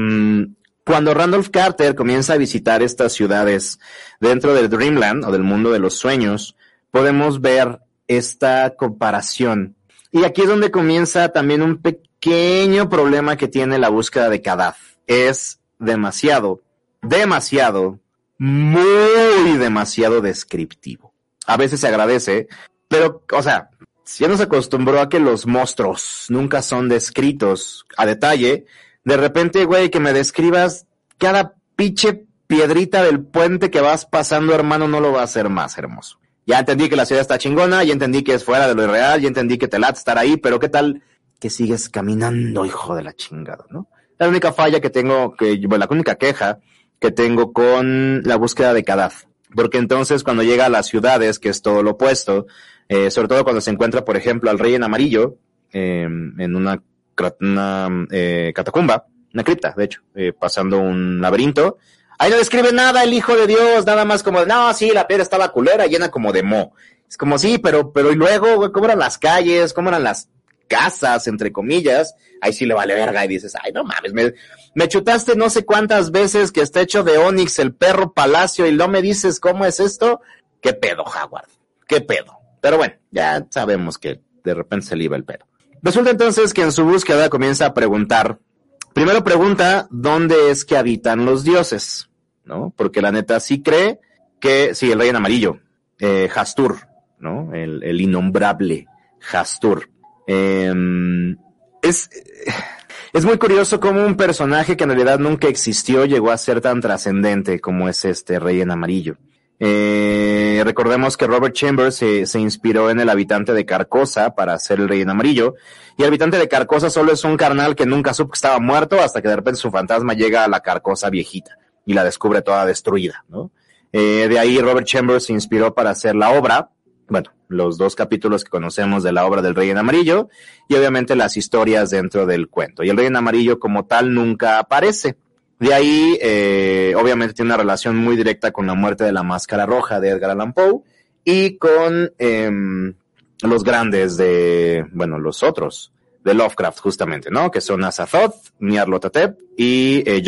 cuando Randolph Carter comienza a visitar estas ciudades dentro del Dreamland o del mundo de los sueños, podemos ver esta comparación. Y aquí es donde comienza también un pequeño problema que tiene la búsqueda de Kadaf. Es demasiado, demasiado, muy demasiado descriptivo. A veces se agradece, pero, o sea, ya nos acostumbró a que los monstruos nunca son descritos a detalle, de repente, güey, que me describas cada pinche piedrita del puente que vas pasando, hermano, no lo va a hacer más hermoso. Ya entendí que la ciudad está chingona, ya entendí que es fuera de lo irreal, ya entendí que te late estar ahí, pero ¿qué tal que sigues caminando, hijo de la chingada, no? La única falla que tengo, que, bueno, la única queja que tengo con la búsqueda de Kadaf. Porque entonces cuando llega a las ciudades, que es todo lo opuesto, eh, sobre todo cuando se encuentra, por ejemplo, al rey en amarillo, eh, en una, eh, catacumba, una cripta, de hecho, eh, pasando un laberinto, Ahí no describe nada el Hijo de Dios, nada más como, no, sí, la piedra estaba culera, llena como de mo. Es como, sí, pero, pero y luego, güey, ¿cómo eran las calles? ¿Cómo eran las casas, entre comillas? Ahí sí le vale verga y dices, ay, no mames, me, chutaste no sé cuántas veces que está hecho de Onix el perro palacio y no me dices cómo es esto. ¿Qué pedo, Howard? ¿Qué pedo? Pero bueno, ya sabemos que de repente se le iba el pedo. Resulta entonces que en su búsqueda comienza a preguntar Primero pregunta, ¿dónde es que habitan los dioses? ¿No? Porque la neta sí cree que, sí, el rey en amarillo, eh, Hastur, ¿no? El, el innombrable Hastur. Eh, es, es muy curioso cómo un personaje que en realidad nunca existió llegó a ser tan trascendente como es este rey en amarillo. Eh, recordemos que Robert Chambers se, se, inspiró en el habitante de Carcosa para hacer el rey en amarillo. Y el habitante de Carcosa solo es un carnal que nunca supo que estaba muerto hasta que de repente su fantasma llega a la Carcosa viejita y la descubre toda destruida, ¿no? Eh, de ahí Robert Chambers se inspiró para hacer la obra, bueno, los dos capítulos que conocemos de la obra del Rey en Amarillo y obviamente las historias dentro del cuento. Y el Rey en Amarillo como tal nunca aparece. De ahí, eh, obviamente tiene una relación muy directa con la muerte de la máscara roja de Edgar Allan Poe y con eh, los grandes de, bueno, los otros de Lovecraft justamente, ¿no? Que son Azathoth, Nyarlathotep y eh.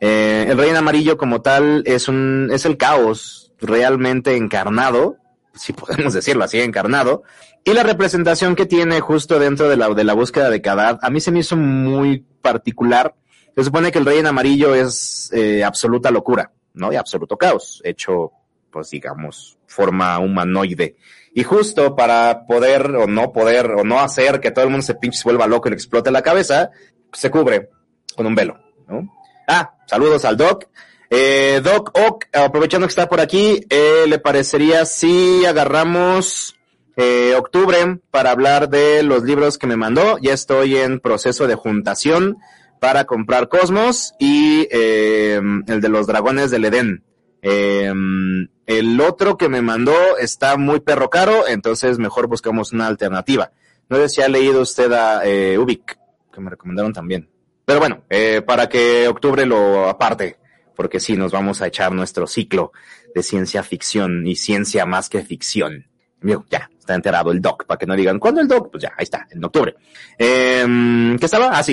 Eh, el rey en amarillo como tal es un, es el caos realmente encarnado, si podemos decirlo así, encarnado, y la representación que tiene justo dentro de la, de la búsqueda de Kadad, a mí se me hizo muy particular. Se supone que el rey en amarillo es eh, absoluta locura, ¿no? Y absoluto caos, hecho, pues digamos, forma humanoide. Y justo para poder o no poder o no hacer que todo el mundo se pinche se vuelva loco y le explote la cabeza, se cubre con un velo, ¿no? Ah, saludos al Doc. Eh, Doc Ock, aprovechando que está por aquí, eh, ¿le parecería si agarramos eh, octubre para hablar de los libros que me mandó? Ya estoy en proceso de juntación para comprar Cosmos y eh, el de los dragones del Edén. Eh, el otro que me mandó está muy perro caro, entonces mejor buscamos una alternativa. No sé si ha leído usted a eh, Ubik, que me recomendaron también. Pero bueno, para que octubre lo aparte, porque sí, nos vamos a echar nuestro ciclo de ciencia ficción y ciencia más que ficción. Mío, ya, está enterado el doc, para que no digan, ¿cuándo el doc? Pues ya, ahí está, en octubre. Eh, ¿Qué estaba? Ah.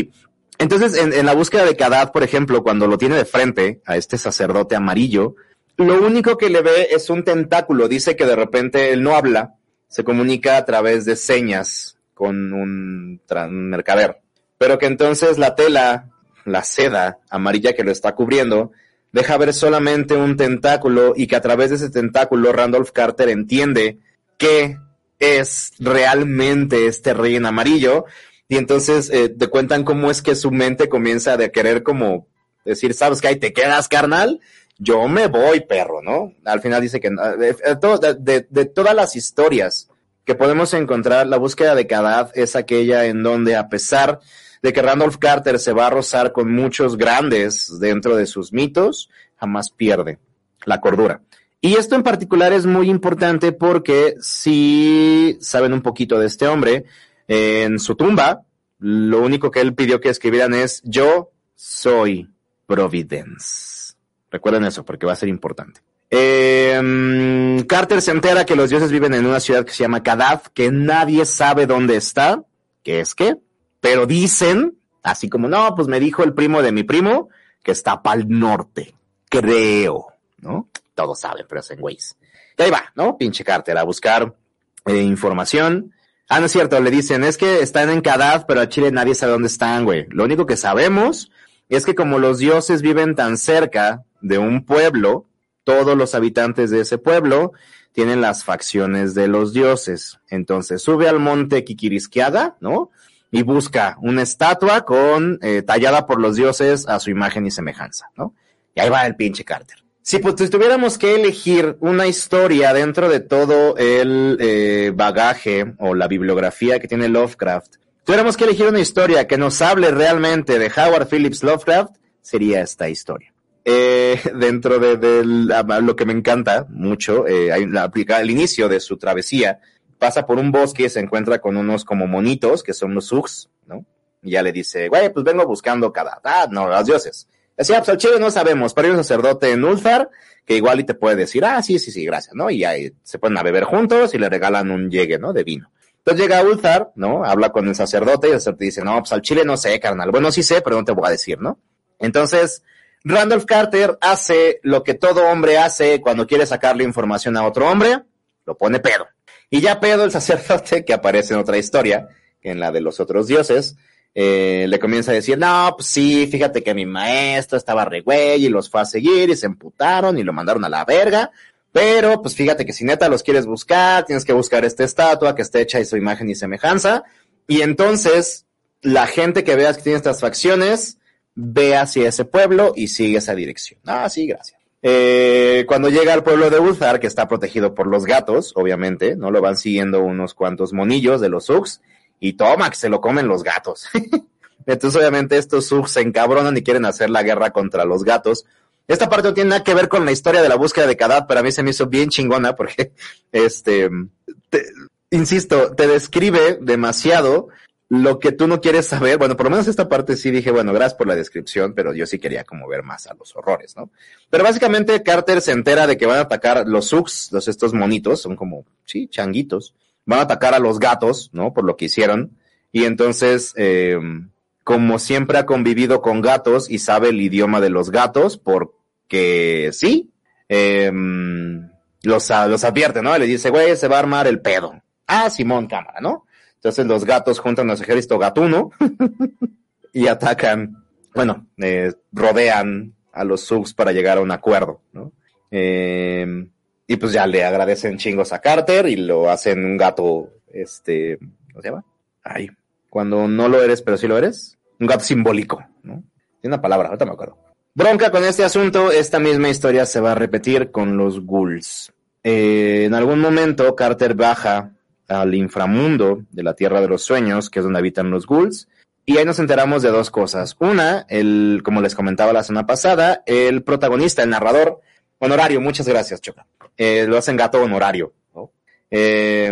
Entonces, en, en la búsqueda de Kadad, por ejemplo, cuando lo tiene de frente a este sacerdote amarillo, lo único que le ve es un tentáculo. Dice que de repente él no habla, se comunica a través de señas con un, un mercader. Pero que entonces la tela, la seda amarilla que lo está cubriendo, deja ver solamente un tentáculo y que a través de ese tentáculo Randolph Carter entiende que es realmente este rey en amarillo y entonces eh, te cuentan cómo es que su mente comienza a querer como decir, ¿sabes qué? Ahí te quedas, carnal. Yo me voy, perro, ¿no? Al final dice que de, de, todas las historias que podemos encontrar, la búsqueda de Kadad es aquella en donde a pesar de que Randolph Carter se va a rozar con muchos grandes dentro de sus mitos, jamás pierde la cordura. Y esto en particular es muy importante porque si saben un poquito de este hombre, en su tumba, lo único que él pidió que escribieran es yo soy Providence. Recuerden eso porque va a ser importante. Em, Carter se entera que los dioses viven en una ciudad que se llama Kadaf, que nadie sabe dónde está, que es que, pero dicen, así como, no, pues me dijo el primo de mi primo que está para el norte, creo, ¿no? Todos saben, pero es en. Y ahí va, ¿no? Pinche Carter a buscar eh, información. Ah, no es cierto, le dicen, es que están en Kadaf, pero a Chile nadie sabe dónde están, güey. Lo único que sabemos es que como los dioses viven tan cerca de un pueblo, todos los habitantes de ese pueblo tienen las facciones de los dioses. Entonces sube al monte Kikirisquiada, ¿no? Y busca una estatua con, eh, tallada por los dioses a su imagen y semejanza, ¿no? Y ahí va el pinche Carter. Si pues tuviéramos que elegir una historia dentro de todo el eh, bagaje o la bibliografía que tiene Lovecraft, tuviéramos que elegir una historia que nos hable realmente de Howard Phillips Lovecraft, sería esta historia. Eh, dentro de, lo que me encanta mucho, eh, hay la, el inicio de su travesía, pasa por un bosque y se encuentra con unos como monitos, que son los Ugs, ¿no? Y ya le dice, güey, pues vengo buscando cada, ah, no, los dioses. Decía, pues al chile no sabemos, pero hay un sacerdote en Ulfar que igual y te puede decir, ah, sí, sí, sí, gracias, ¿no? Y ahí se ponen a beber juntos y le regalan un llegue, ¿no? De vino. Entonces llega Ulfar, ¿no? Habla con el sacerdote y el sacerdote dice, no, pues al chile no sé, carnal. Bueno, sí sé, pero no te voy a decir, ¿no? Entonces, Randolph Carter hace lo que todo hombre hace cuando quiere sacarle información a otro hombre, lo pone pedo. Y ya pedo el sacerdote, que aparece en otra historia, en la de los otros dioses, eh, le comienza a decir, no, pues sí, fíjate que mi maestro estaba re güey y los fue a seguir y se emputaron y lo mandaron a la verga. Pero, pues fíjate que si neta los quieres buscar, tienes que buscar esta estatua que esté hecha de su imagen y semejanza. Y entonces, la gente que veas que tiene estas facciones, ve hacia ese pueblo y sigue esa dirección. Ah, sí, gracias. Eh, cuando llega al pueblo de Ulthar, que está protegido por los gatos, obviamente, no lo van siguiendo unos cuantos monillos de los Ugs, y toma, que se lo comen los gatos. Entonces, obviamente, estos subs se encabronan y quieren hacer la guerra contra los gatos. Esta parte no tiene nada que ver con la historia de la búsqueda de Kadat, pero a mí se me hizo bien chingona porque, este, insisto, te describe demasiado lo que tú no quieres saber. Bueno, por lo menos esta parte sí dije, bueno, gracias por la descripción, pero yo sí quería como ver más a los horrores, ¿no? Pero básicamente Carter se entera de que van a atacar los Sugs, los estos monitos, son como, sí, changuitos van a atacar a los gatos, ¿no? Por lo que hicieron. Y entonces, eh, como siempre ha convivido con gatos y sabe el idioma de los gatos, porque sí, eh, los, los advierte, ¿no? Le dice, güey, se va a armar el pedo. Ah, Simón, cámara, ¿no? Entonces los gatos juntan a su ejército gatuno y atacan, bueno, eh, rodean a los subs para llegar a un acuerdo, ¿no? Eh, y pues ya le agradecen chingos a Carter y lo hacen un gato, este, ¿cómo se llama? Ay, cuando no lo eres, pero sí lo eres. Un gato simbólico, ¿no? Tiene una palabra, ahorita me acuerdo. Bronca con este asunto, esta misma historia se va a repetir con los ghouls. Eh, en algún momento Carter baja al inframundo de la Tierra de los Sueños, que es donde habitan los ghouls, y ahí nos enteramos de dos cosas. Una, el, como les comentaba la semana pasada, el protagonista, el narrador, honorario, muchas gracias, Choca eh, lo hacen gato honorario. Eh,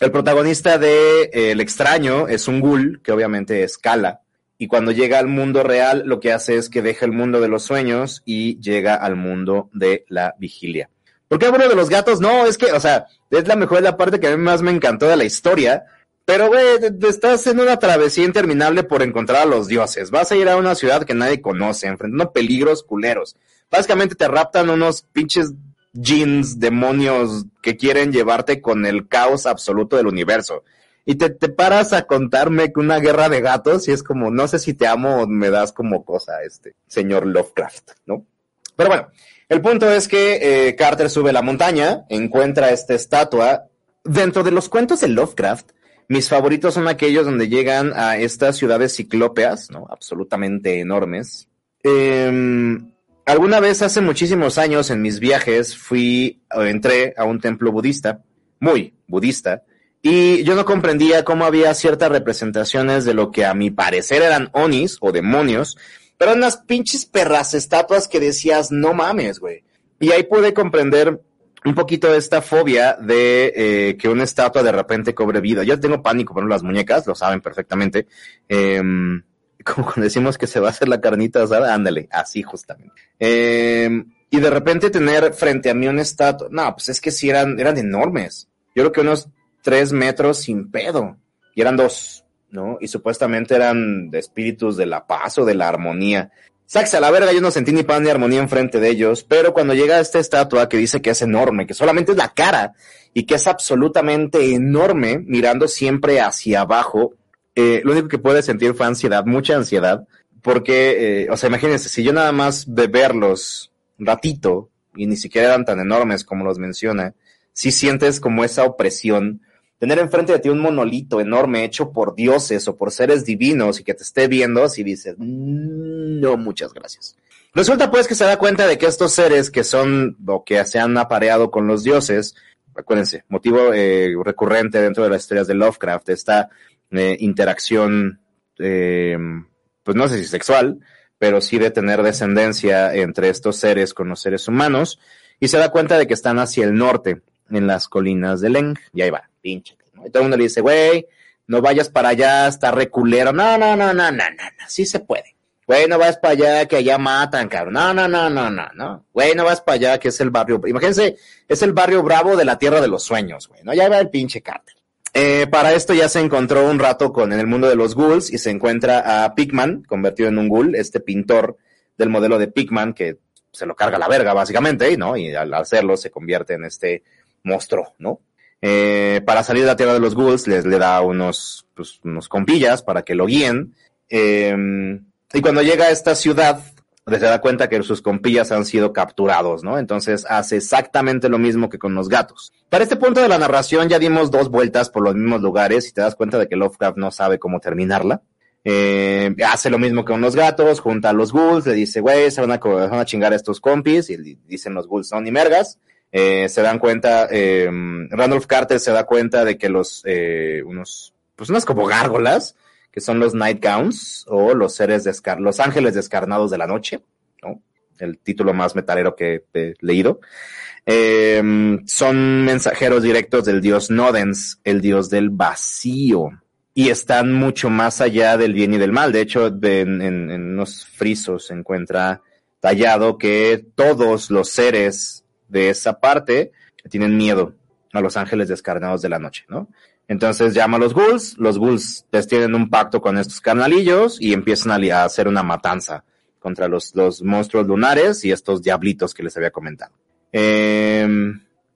el protagonista de eh, El extraño es un ghoul que obviamente escala y cuando llega al mundo real lo que hace es que deja el mundo de los sueños y llega al mundo de la vigilia. ¿Por qué de los gatos? No, es que, o sea, es la mejor la parte que a mí más me encantó de la historia, Pero, güey, estás en una travesía interminable por encontrar a los dioses. Vas a ir a una ciudad que nadie conoce, enfrentando peligros culeros. Básicamente te raptan unos pinches jeans, demonios que quieren llevarte con el caos absoluto del universo. Y te, te paras a contarme que una guerra de gatos y es como, no sé si te amo o me das como cosa, este, señor Lovecraft, ¿no? Pero bueno, el punto es que eh, Carter sube la montaña, encuentra esta estatua. Dentro de los cuentos de Lovecraft, mis favoritos son aquellos donde llegan a estas ciudades ciclópeas, ¿no? Absolutamente enormes. Em, alguna vez hace muchísimos años en mis viajes fui, o entré a un templo budista, muy budista, y yo no comprendía cómo había ciertas representaciones de lo que a mi parecer eran onis o demonios, eran unas pinches perras estatuas que decías, no mames, güey. Y ahí pude comprender un poquito esta fobia de eh, que una estatua de repente cobre vida. Yo tengo pánico por las muñecas, lo saben perfectamente. Em, como cuando decimos que se va a hacer la carnita asada, ándale, así justamente. Em, y de repente tener frente a mí una estatua, no, pues es que sí eran, eran enormes. Yo creo que unos tres metros sin pedo. Y eran dos, ¿no? Y supuestamente eran de espíritus de la paz o de la armonía. Sáquese a la verga, yo no sentí ni pan ni armonía enfrente de ellos, pero cuando llega esta estatua que dice que es enorme, que solamente es la cara y que es absolutamente enorme, mirando siempre hacia abajo, eh, lo único que pude sentir fue ansiedad, mucha ansiedad, porque, eh, o sea, imagínense, si yo nada más de verlos ratito, y ni siquiera eran tan enormes como los menciona, si sientes como esa opresión, tener enfrente de ti un monolito enorme hecho por dioses o por seres divinos y que te esté viendo, si dices, "Mm, no, muchas gracias. Resulta pues que se da cuenta de que estos seres que son o que se han apareado con los dioses, acuérdense, motivo eh, recurrente dentro de las historias de Lovecraft, esta eh, interacción, eh, pues no sé si sexual, pero sí de tener descendencia entre estos seres con los seres humanos, y se da cuenta de que están hacia el norte, en las colinas de Leng, y ahí va, pinche. ¿no? Y todo el mundo le dice, güey, no vayas para allá, está reculero. No, no, no, no, no, no, no, sí se puede. Güey, no vas para allá, que allá matan, cabrón. No, no, no, no, no, no. Güey, no vas para allá, que es el barrio. Imagínense, es el barrio bravo de la tierra de los sueños, güey. No, ya va el pinche Carter. Eh, para esto ya se encontró un rato con en el mundo de los ghouls y se encuentra a Pigman, convertido en un ghoul, este pintor del modelo de Pigman que se lo carga la verga, básicamente, ¿no? Y al hacerlo se convierte en este monstruo, ¿no? Eh, para salir de la tierra de los ghouls les le da unos, pues, unos compillas para que lo guíen. Eh, y cuando llega a esta ciudad, se da cuenta que sus compillas han sido capturados, ¿no? Entonces hace exactamente lo mismo que con los gatos. Para este punto de la narración ya dimos dos vueltas por los mismos lugares y te das cuenta de que Lovecraft no sabe cómo terminarla. Eh, hace lo mismo que con los gatos, junta a los ghouls, le dice, güey, se van a, van a chingar a estos compis, y dicen los ghouls, son ni mergas. Eh, se dan cuenta, eh, Randolph Carter se da cuenta de que los, eh, unos, pues unas como gárgolas, que son los Nightgowns, o los seres descar los ángeles descarnados de la noche, ¿no? El título más metalero que he leído. Eh, son mensajeros directos del dios Nodens, el dios del vacío y están mucho más allá del bien y del mal. De hecho, en, en- en unos frisos se encuentra tallado que todos los seres de esa parte tienen miedo a los ángeles descarnados de la noche, ¿no? Entonces llama a los ghouls, los ghouls les tienen un pacto con estos carnalillos y empiezan a, hacer una matanza contra los, monstruos lunares y estos diablitos que les había comentado. Eh,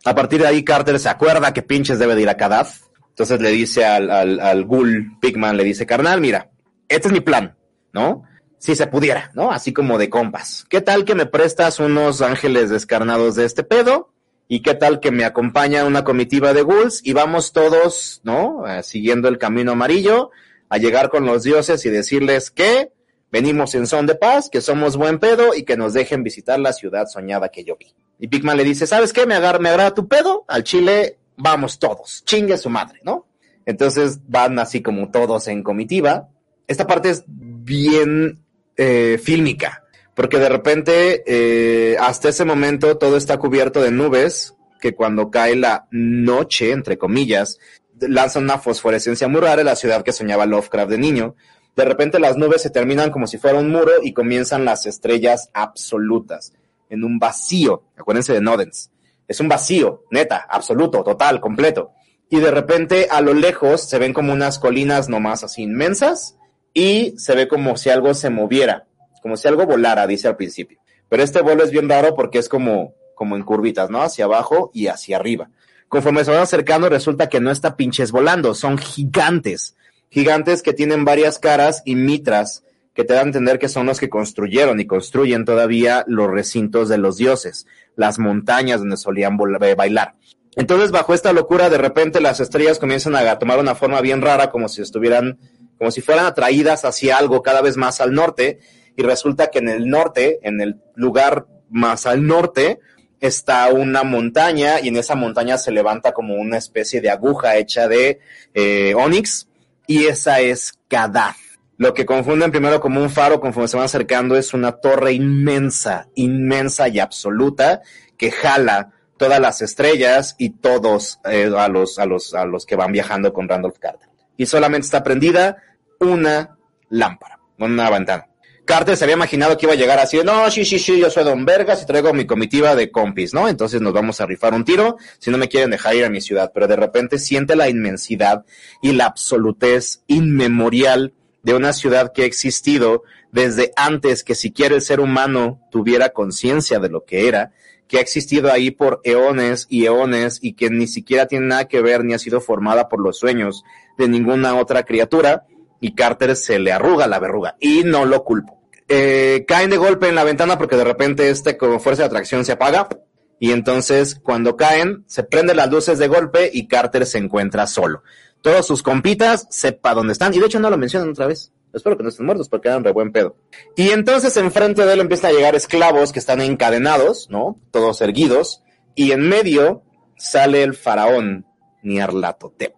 a partir de ahí Carter se acuerda que pinches debe de ir a Kadaf. Entonces le dice al, al, al ghoul Pigman, le dice, carnal, mira, este es mi plan, ¿no? Si se pudiera, ¿no? Así como de compas. ¿Qué tal que me prestas unos ángeles descarnados de este pedo? ¿Y qué tal que me acompaña una comitiva de ghouls y vamos todos, ¿no? Eh, siguiendo el camino amarillo a llegar con los dioses y decirles que venimos en son de paz, que somos buen pedo y que nos dejen visitar la ciudad soñada que yo vi. Y Pigman le dice, ¿sabes qué? Me, agar me agrada tu pedo, al Chile vamos todos, chingue su madre, ¿no? Entonces van así como todos en comitiva. Esta parte es bien eh, fílmica, porque de repente eh, hasta ese momento todo está cubierto de nubes que cuando cae la noche, entre comillas, lanzan una fosforescencia muy en la ciudad que soñaba Lovecraft de niño. De repente las nubes se terminan como si fuera un muro y comienzan las estrellas absolutas en un vacío. Acuérdense de Nodens. Es un vacío, neta, absoluto, total, completo. y de repente a lo lejos se ven como unas colinas nomás así inmensas y se ve como si algo se moviera, como si algo volara, dice al principio. Pero este vuelo es bien raro porque es como, como en curvitas, ¿no? Hacia abajo y hacia arriba. Conforme se van acercando resulta que no está pinches volando, son gigantes. Gigantes que tienen varias caras y mitras que te dan a entender que son los que construyeron y construyen todavía los recintos de los dioses, las montañas donde solían bailar. Entonces, bajo esta locura, de repente las estrellas comienzan a tomar una forma bien rara, como si estuvieran, como si fueran atraídas hacia algo cada vez más al norte, y resulta que en el norte, en el lugar más al norte, está una montaña, y en esa montaña se levanta como una especie de aguja hecha de eh, onix, y esa es Kadaf. Lo que confunden primero como un faro conforme se van acercando es una torre inmensa, inmensa y absoluta que jala todas las estrellas y todos eh, a, los, a, los, a los que van viajando con Randolph Carter. Y solamente está prendida una lámpara, una ventana. Carter se había imaginado que iba a llegar así, no, sí, sí, sí, yo soy Don Vergas y traigo mi comitiva de compis, ¿no? Entonces nos vamos a rifar un tiro si no me quieren dejar ir a mi ciudad. Pero de repente siente la inmensidad y la absolutez inmemorial de una ciudad que ha existido desde antes que siquiera el ser humano tuviera conciencia de lo que era, que ha existido ahí por eones y eones y que ni siquiera tiene nada que ver ni ha sido formada por los sueños de ninguna otra criatura, y Carter se le arruga la verruga, y no lo culpo. Eh, caen de golpe en la ventana porque de repente este con fuerza de atracción se apaga, y entonces cuando caen se prenden las luces de golpe y Carter se encuentra solo. Todos sus compitas sepa dónde están, y de hecho no lo mencionan otra vez. Espero que no estén muertos porque eran re buen pedo. Y entonces enfrente de él empiezan a llegar esclavos que están encadenados, ¿no? Todos erguidos. Y en medio sale el faraón Nyarlathotep,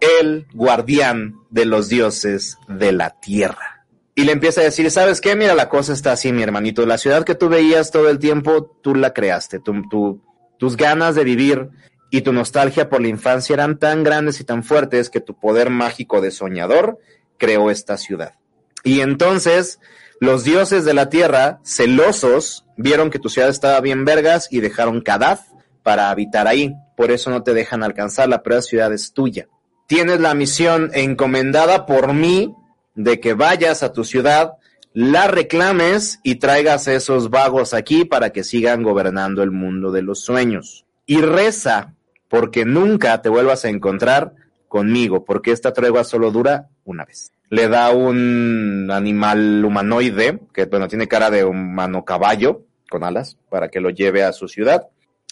el guardián de los dioses de la tierra. Y le empieza a decir, ¿sabes qué? Mira, la cosa está así, mi hermanito. La ciudad que tú veías todo el tiempo, tú la creaste. tus ganas de vivir y tu nostalgia por la infancia eran tan grandes y tan fuertes que tu poder mágico de soñador creó esta ciudad. Y entonces los dioses de la tierra, celosos, vieron que tu ciudad estaba bien vergas y dejaron Kadaf para habitar ahí. Por eso no te dejan alcanzarla, pero la ciudad es tuya. Tienes la misión encomendada por mí de que vayas a tu ciudad, la reclames y traigas esos vagos aquí para que sigan gobernando el mundo de los sueños. Y reza porque nunca te vuelvas a encontrar conmigo, porque esta tregua solo dura una vez. Le da un animal humanoide, que bueno, tiene cara de humano caballo, con alas, para que lo lleve a su ciudad.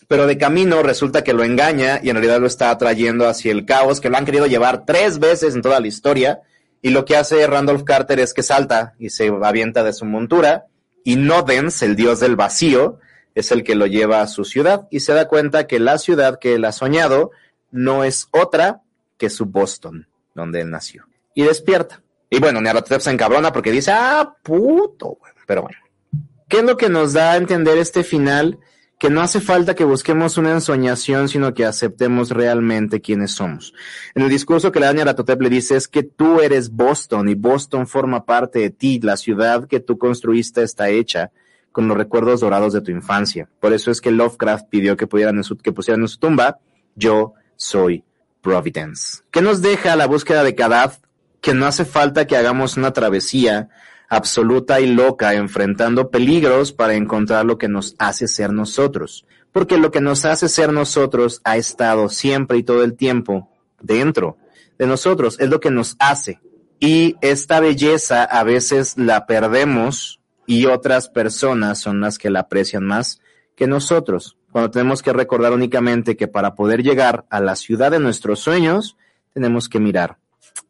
Pero de camino resulta que lo engaña y en realidad lo está atrayendo hacia el caos, que lo han querido llevar tres veces en toda la historia. Y lo que hace Randolph Carter es que salta y se avienta de su montura. Y Nodens, el dios del vacío, es el que lo lleva a su ciudad y se da cuenta que la ciudad que él ha soñado no es otra que su Boston, donde él nació. Y despierta. Y bueno, Nyarlathotep se encabrona porque dice, ah, puto, pero bueno. ¿Qué es lo que nos da a entender este final? Que no hace falta que busquemos una ensoñación, sino que aceptemos realmente quiénes somos. En el discurso que le da Nyarlathotep le dice es que tú eres Boston y Boston forma parte de ti, la ciudad que tú construiste está hecha con los recuerdos dorados de tu infancia. Por eso es que Lovecraft pidió que, pudieran que pusieran en su tumba, yo soy Providence. ¿Qué nos deja la búsqueda de Kadaf? Que no hace falta que hagamos una travesía absoluta y loca enfrentando peligros para encontrar lo que nos hace ser nosotros. Porque lo que nos hace ser nosotros ha estado siempre y todo el tiempo dentro de nosotros, es lo que nos hace. Y esta belleza a veces la perdemos y otras personas son las que la aprecian más que nosotros cuando tenemos que recordar únicamente que para poder llegar a la ciudad de nuestros sueños, tenemos que mirar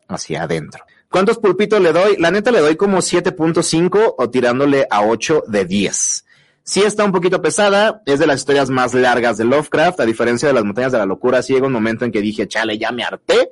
hacia adentro. ¿Cuántos pulpitos le doy? La neta le doy como 7.5 o tirándole a 8 de 10. Sí está un poquito pesada, es de las historias más largas de Lovecraft, a diferencia de las montañas de la locura, sí llega un momento en que dije, chale, ya me harté,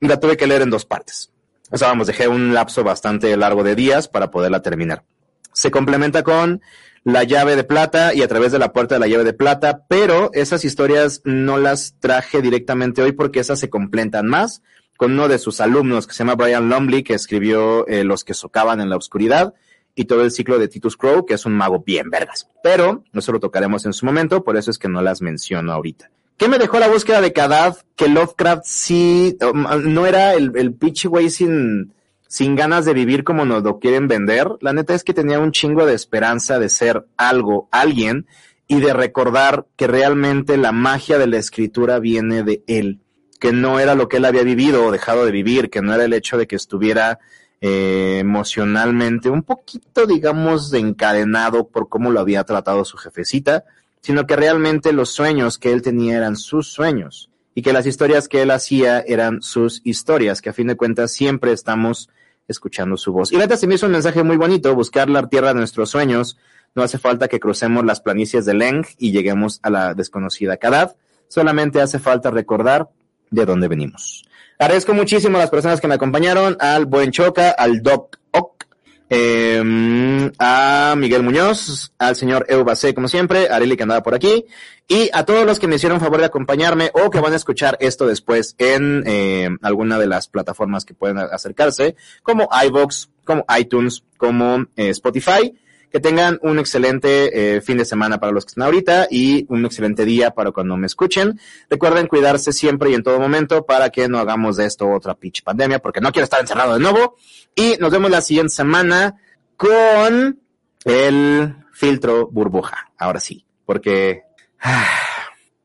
y la tuve que leer en dos partes. O sea, vamos, dejé un lapso bastante largo de días para poderla terminar. Se complementa con la llave de plata y a través de la puerta de la llave de plata, pero esas historias no las traje directamente hoy porque esas se completan más con uno de sus alumnos que se llama Brian Lumley, que escribió eh, Los que socaban en la oscuridad y todo el ciclo de Titus Crow, que es un mago bien vergas. Pero eso lo tocaremos en su momento, por eso es que no las menciono ahorita. ¿Qué me dejó la búsqueda de Kadad? Que Lovecraft sí, um, no era el, el pinche güey sin, sin ganas de vivir como nos lo quieren vender. La neta es que tenía un chingo de esperanza de ser algo, alguien, y de recordar que realmente la magia de la escritura viene de él, que no era lo que él había vivido o dejado de vivir, que no era el hecho de que estuviera eh, emocionalmente un poquito, digamos, encadenado por cómo lo había tratado su jefecita, sino que realmente los sueños que él tenía eran sus sueños y que las historias que él hacía eran sus historias, que a fin de cuentas siempre estamos escuchando su voz. Y neta se me hizo un mensaje muy bonito, buscar la tierra de nuestros sueños. No hace falta que crucemos las planicies de Leng y lleguemos a la desconocida Kadad. Solamente hace falta recordar de dónde venimos. Agradezco muchísimo a las personas que me acompañaron, al buen Choca, al Doc Oc, eh, a Miguel Muñoz, al señor Eubacé, como siempre, a Areli que andaba por aquí, y a todos los que me hicieron favor de acompañarme o que van a escuchar esto después en eh, alguna de las plataformas que pueden acercarse, como iVoox, como iTunes, como eh, Spotify. Que tengan un excelente eh, fin de semana para los que están ahorita y un excelente día para cuando me escuchen. Recuerden cuidarse siempre y en todo momento para que no hagamos de esto otra pitch pandemia, porque no quiero estar encerrado de nuevo. Y nos vemos la siguiente semana con el filtro burbuja. Ahora sí, porque ah,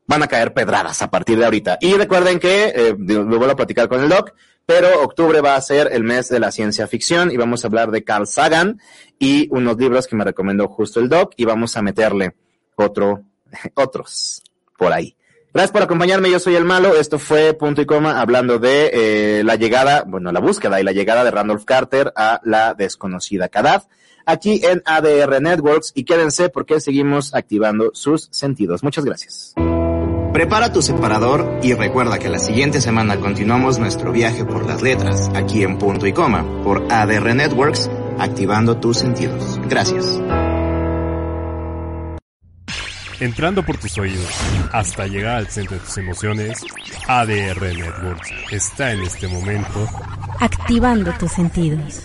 van a caer pedradas a partir de ahorita. Y recuerden que, eh, lo vuelvo a platicar con el doc, pero octubre va a ser el mes de la ciencia ficción y vamos a hablar de Carl Sagan y unos libros que me recomendó justo el doc y vamos a meterle otro, otros por ahí. Gracias por acompañarme, yo soy el malo, esto fue punto y coma hablando de eh, la llegada, bueno, la búsqueda y la llegada de Randolph Carter a la desconocida Kadad, aquí en ADR Networks y quédense porque seguimos activando sus sentidos. Muchas gracias. Prepara tu separador y recuerda que la siguiente semana continuamos nuestro viaje por las letras, aquí en punto y coma, por ADR Networks, activando tus sentidos. Gracias. Entrando por tus oídos hasta llegar al centro de tus emociones, ADR Networks está en este momento activando tus sentidos.